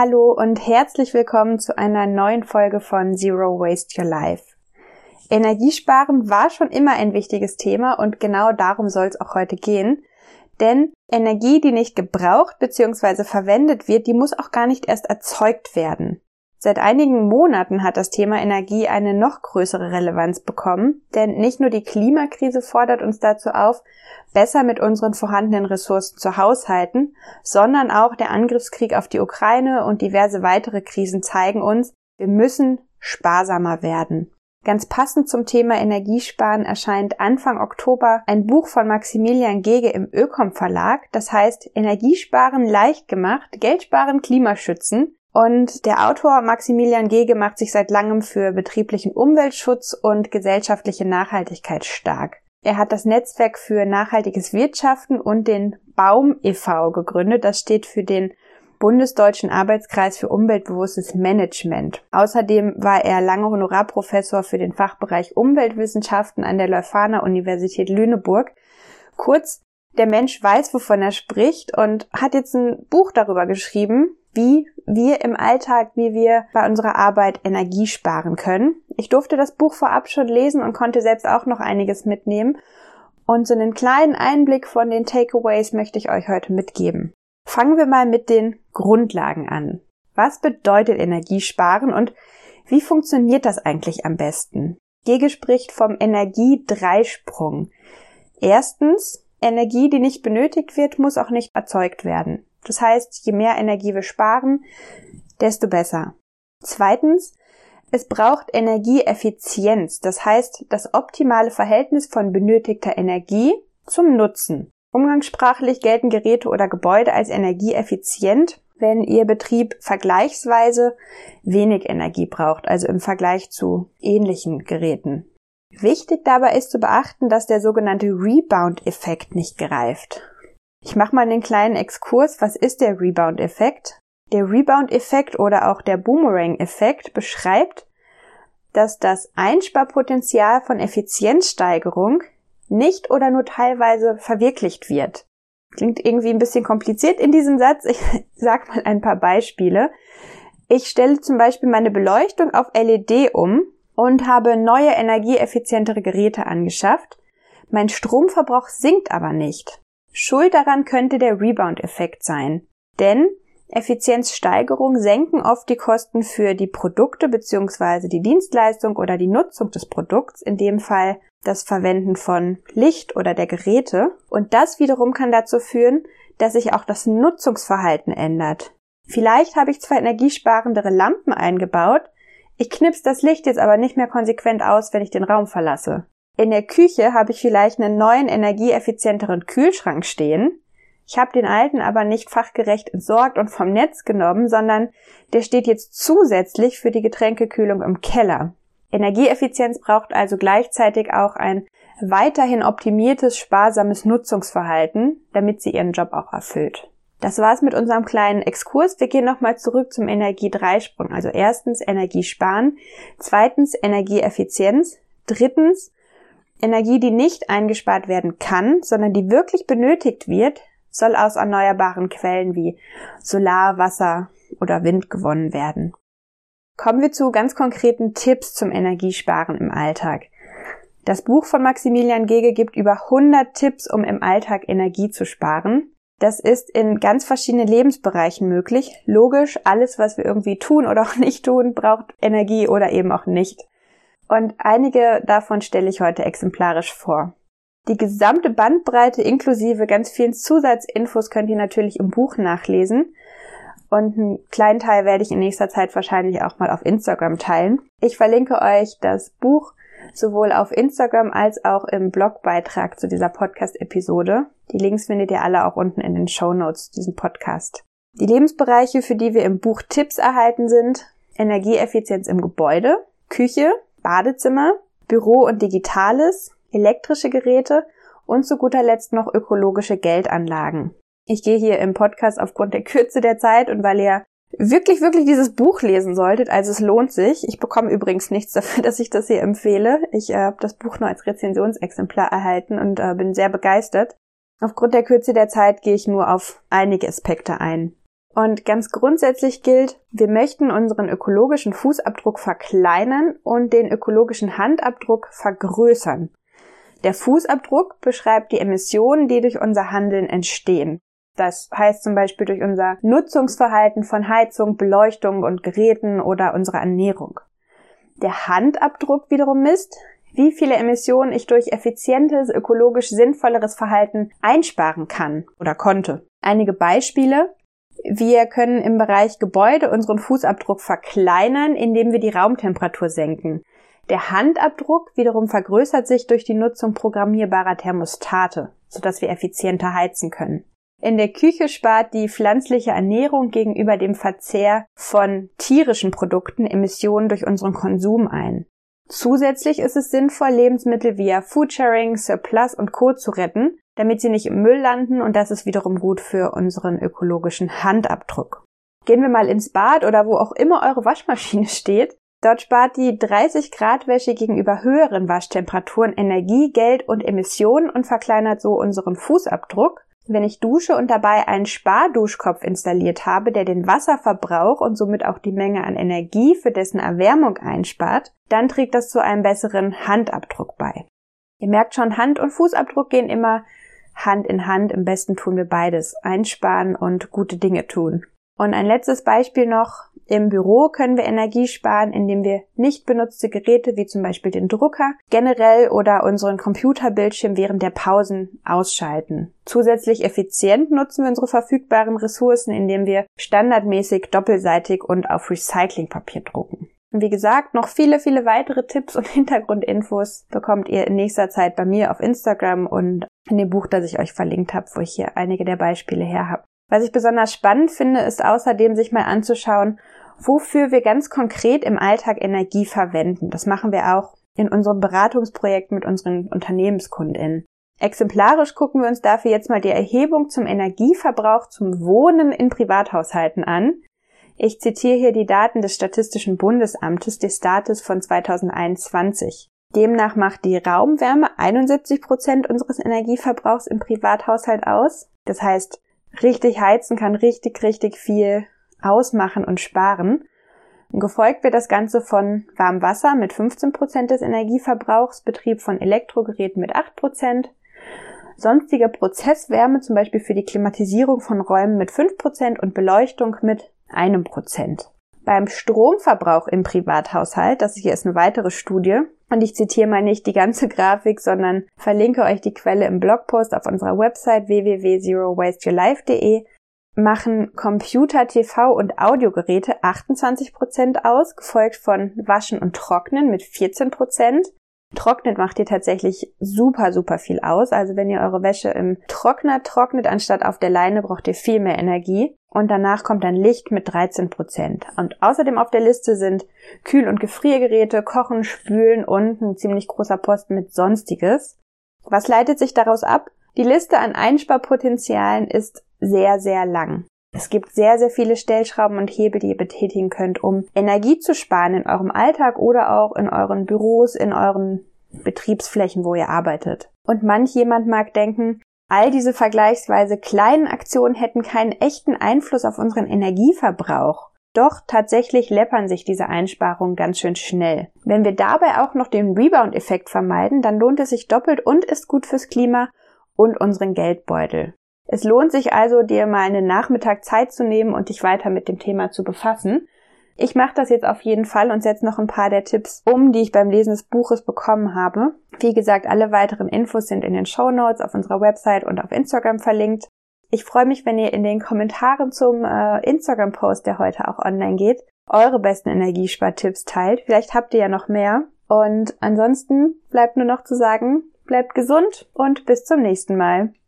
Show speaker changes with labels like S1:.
S1: Hallo und herzlich willkommen zu einer neuen Folge von Zero Waste Your Life. Energiesparen war schon immer ein wichtiges Thema und genau darum soll es auch heute gehen. Denn Energie, die nicht gebraucht bzw. verwendet wird, die muss auch gar nicht erst erzeugt werden. Seit einigen Monaten hat das Thema Energie eine noch größere Relevanz bekommen, denn nicht nur die Klimakrise fordert uns dazu auf, besser mit unseren vorhandenen Ressourcen zu haushalten, sondern auch der Angriffskrieg auf die Ukraine und diverse weitere Krisen zeigen uns, wir müssen sparsamer werden. Ganz passend zum Thema Energiesparen erscheint Anfang Oktober ein Buch von Maximilian Gege im Ökom Verlag, das heißt Energiesparen leicht gemacht, Geld sparen, Klimaschützen und der Autor Maximilian Gege macht sich seit langem für betrieblichen Umweltschutz und gesellschaftliche Nachhaltigkeit stark. Er hat das Netzwerk für nachhaltiges Wirtschaften und den Baum e.V. gegründet. Das steht für den Bundesdeutschen Arbeitskreis für umweltbewusstes Management. Außerdem war er lange Honorarprofessor für den Fachbereich Umweltwissenschaften an der Leuphana Universität Lüneburg. Kurz, der Mensch weiß, wovon er spricht und hat jetzt ein Buch darüber geschrieben, wie wir im Alltag, wie wir bei unserer Arbeit Energie sparen können. Ich durfte das Buch vorab schon lesen und konnte selbst auch noch einiges mitnehmen. Und so einen kleinen Einblick von den Takeaways möchte ich euch heute mitgeben. Fangen wir mal mit den Grundlagen an. Was bedeutet Energiesparen und wie funktioniert das eigentlich am besten? Gege spricht vom Energiedreisprung. Erstens, Energie, die nicht benötigt wird, muss auch nicht erzeugt werden. Das heißt, je mehr Energie wir sparen, desto besser. Zweitens, es braucht Energieeffizienz, das heißt das optimale Verhältnis von benötigter Energie zum Nutzen. Umgangssprachlich gelten Geräte oder Gebäude als energieeffizient, wenn ihr Betrieb vergleichsweise wenig Energie braucht, also im Vergleich zu ähnlichen Geräten. Wichtig dabei ist zu beachten, dass der sogenannte Rebound-Effekt nicht greift. Ich mache mal einen kleinen Exkurs. Was ist der Rebound-Effekt? Der Rebound-Effekt oder auch der Boomerang-Effekt beschreibt, dass das Einsparpotenzial von Effizienzsteigerung nicht oder nur teilweise verwirklicht wird. Klingt irgendwie ein bisschen kompliziert in diesem Satz. Ich sag mal ein paar Beispiele. Ich stelle zum Beispiel meine Beleuchtung auf LED um und habe neue energieeffizientere Geräte angeschafft. Mein Stromverbrauch sinkt aber nicht. Schuld daran könnte der Rebound-Effekt sein. Denn Effizienzsteigerungen senken oft die Kosten für die Produkte bzw. die Dienstleistung oder die Nutzung des Produkts, in dem Fall das Verwenden von Licht oder der Geräte. Und das wiederum kann dazu führen, dass sich auch das Nutzungsverhalten ändert. Vielleicht habe ich zwar energiesparendere Lampen eingebaut, ich knips das Licht jetzt aber nicht mehr konsequent aus, wenn ich den Raum verlasse. In der Küche habe ich vielleicht einen neuen, energieeffizienteren Kühlschrank stehen. Ich habe den alten aber nicht fachgerecht entsorgt und vom Netz genommen, sondern der steht jetzt zusätzlich für die Getränkekühlung im Keller. Energieeffizienz braucht also gleichzeitig auch ein weiterhin optimiertes, sparsames Nutzungsverhalten, damit sie ihren Job auch erfüllt. Das war's mit unserem kleinen Exkurs. Wir gehen nochmal zurück zum Energiedreisprung. Also erstens Energiesparen, zweitens Energieeffizienz, drittens Energie, die nicht eingespart werden kann, sondern die wirklich benötigt wird, soll aus erneuerbaren Quellen wie Solar, Wasser oder Wind gewonnen werden. Kommen wir zu ganz konkreten Tipps zum Energiesparen im Alltag. Das Buch von Maximilian Gege gibt über 100 Tipps, um im Alltag Energie zu sparen. Das ist in ganz verschiedenen Lebensbereichen möglich. Logisch, alles, was wir irgendwie tun oder auch nicht tun, braucht Energie oder eben auch nicht und einige davon stelle ich heute exemplarisch vor. Die gesamte Bandbreite inklusive ganz vielen Zusatzinfos könnt ihr natürlich im Buch nachlesen. Und einen kleinen Teil werde ich in nächster Zeit wahrscheinlich auch mal auf Instagram teilen. Ich verlinke euch das Buch sowohl auf Instagram als auch im Blogbeitrag zu dieser Podcast-Episode. Die Links findet ihr alle auch unten in den Show Notes zu diesem Podcast. Die Lebensbereiche, für die wir im Buch Tipps erhalten sind, Energieeffizienz im Gebäude, Küche, Badezimmer, Büro und Digitales, elektrische Geräte und zu guter Letzt noch ökologische Geldanlagen. Ich gehe hier im Podcast aufgrund der Kürze der Zeit und weil ihr wirklich, wirklich dieses Buch lesen solltet, also es lohnt sich. Ich bekomme übrigens nichts dafür, dass ich das hier empfehle. Ich äh, habe das Buch nur als Rezensionsexemplar erhalten und äh, bin sehr begeistert. Aufgrund der Kürze der Zeit gehe ich nur auf einige Aspekte ein. Und ganz grundsätzlich gilt, wir möchten unseren ökologischen Fußabdruck verkleinern und den ökologischen Handabdruck vergrößern. Der Fußabdruck beschreibt die Emissionen, die durch unser Handeln entstehen. Das heißt zum Beispiel durch unser Nutzungsverhalten von Heizung, Beleuchtung und Geräten oder unsere Ernährung. Der Handabdruck wiederum misst, wie viele Emissionen ich durch effizientes, ökologisch sinnvolleres Verhalten einsparen kann oder konnte. Einige Beispiele. Wir können im Bereich Gebäude unseren Fußabdruck verkleinern, indem wir die Raumtemperatur senken. Der Handabdruck wiederum vergrößert sich durch die Nutzung programmierbarer Thermostate, sodass wir effizienter heizen können. In der Küche spart die pflanzliche Ernährung gegenüber dem Verzehr von tierischen Produkten Emissionen durch unseren Konsum ein. Zusätzlich ist es sinnvoll, Lebensmittel via Foodsharing, Surplus und Co. zu retten, damit sie nicht im Müll landen und das ist wiederum gut für unseren ökologischen Handabdruck. Gehen wir mal ins Bad oder wo auch immer eure Waschmaschine steht. Dort spart die 30 Grad Wäsche gegenüber höheren Waschtemperaturen Energie, Geld und Emissionen und verkleinert so unseren Fußabdruck. Wenn ich dusche und dabei einen Sparduschkopf installiert habe, der den Wasserverbrauch und somit auch die Menge an Energie für dessen Erwärmung einspart, dann trägt das zu einem besseren Handabdruck bei. Ihr merkt schon, Hand- und Fußabdruck gehen immer Hand in Hand. Im besten tun wir beides. Einsparen und gute Dinge tun. Und ein letztes Beispiel noch. Im Büro können wir Energie sparen, indem wir nicht benutzte Geräte wie zum Beispiel den Drucker generell oder unseren Computerbildschirm während der Pausen ausschalten. Zusätzlich effizient nutzen wir unsere verfügbaren Ressourcen, indem wir standardmäßig doppelseitig und auf Recyclingpapier drucken. Und wie gesagt, noch viele, viele weitere Tipps und Hintergrundinfos bekommt ihr in nächster Zeit bei mir auf Instagram und in dem Buch, das ich euch verlinkt habe, wo ich hier einige der Beispiele her habe. Was ich besonders spannend finde, ist außerdem sich mal anzuschauen, wofür wir ganz konkret im Alltag Energie verwenden. Das machen wir auch in unserem Beratungsprojekt mit unseren UnternehmenskundInnen. Exemplarisch gucken wir uns dafür jetzt mal die Erhebung zum Energieverbrauch zum Wohnen in Privathaushalten an. Ich zitiere hier die Daten des Statistischen Bundesamtes, des Status von 2021. Demnach macht die Raumwärme 71 Prozent unseres Energieverbrauchs im Privathaushalt aus. Das heißt, richtig heizen kann richtig, richtig viel ausmachen und sparen. Gefolgt wird das Ganze von Warmwasser mit 15 Prozent des Energieverbrauchs, Betrieb von Elektrogeräten mit 8%, Prozent, sonstige Prozesswärme, zum Beispiel für die Klimatisierung von Räumen mit 5 Prozent und Beleuchtung mit einem Prozent. Beim Stromverbrauch im Privathaushalt, das hier ist eine weitere Studie, und ich zitiere mal nicht die ganze Grafik, sondern verlinke euch die Quelle im Blogpost auf unserer Website www.zerowasteyourlife.de, machen Computer, TV und Audiogeräte 28% aus, gefolgt von Waschen und Trocknen mit 14%. Trocknet macht ihr tatsächlich super, super viel aus. Also wenn ihr eure Wäsche im Trockner trocknet, anstatt auf der Leine, braucht ihr viel mehr Energie. Und danach kommt dann Licht mit 13 Prozent. Und außerdem auf der Liste sind Kühl- und Gefriergeräte, Kochen, Spülen und ein ziemlich großer Posten mit Sonstiges. Was leitet sich daraus ab? Die Liste an Einsparpotenzialen ist sehr, sehr lang. Es gibt sehr, sehr viele Stellschrauben und Hebel, die ihr betätigen könnt, um Energie zu sparen in eurem Alltag oder auch in euren Büros, in euren Betriebsflächen, wo ihr arbeitet. Und manch jemand mag denken, all diese vergleichsweise kleinen Aktionen hätten keinen echten Einfluss auf unseren Energieverbrauch. Doch tatsächlich läppern sich diese Einsparungen ganz schön schnell. Wenn wir dabei auch noch den Rebound-Effekt vermeiden, dann lohnt es sich doppelt und ist gut fürs Klima und unseren Geldbeutel. Es lohnt sich also, dir mal einen Nachmittag Zeit zu nehmen und dich weiter mit dem Thema zu befassen. Ich mache das jetzt auf jeden Fall und setze noch ein paar der Tipps um, die ich beim Lesen des Buches bekommen habe. Wie gesagt, alle weiteren Infos sind in den Show Notes auf unserer Website und auf Instagram verlinkt. Ich freue mich, wenn ihr in den Kommentaren zum äh, Instagram-Post, der heute auch online geht, eure besten Energiespartipps teilt. Vielleicht habt ihr ja noch mehr. Und ansonsten bleibt nur noch zu sagen, bleibt gesund und bis zum nächsten Mal.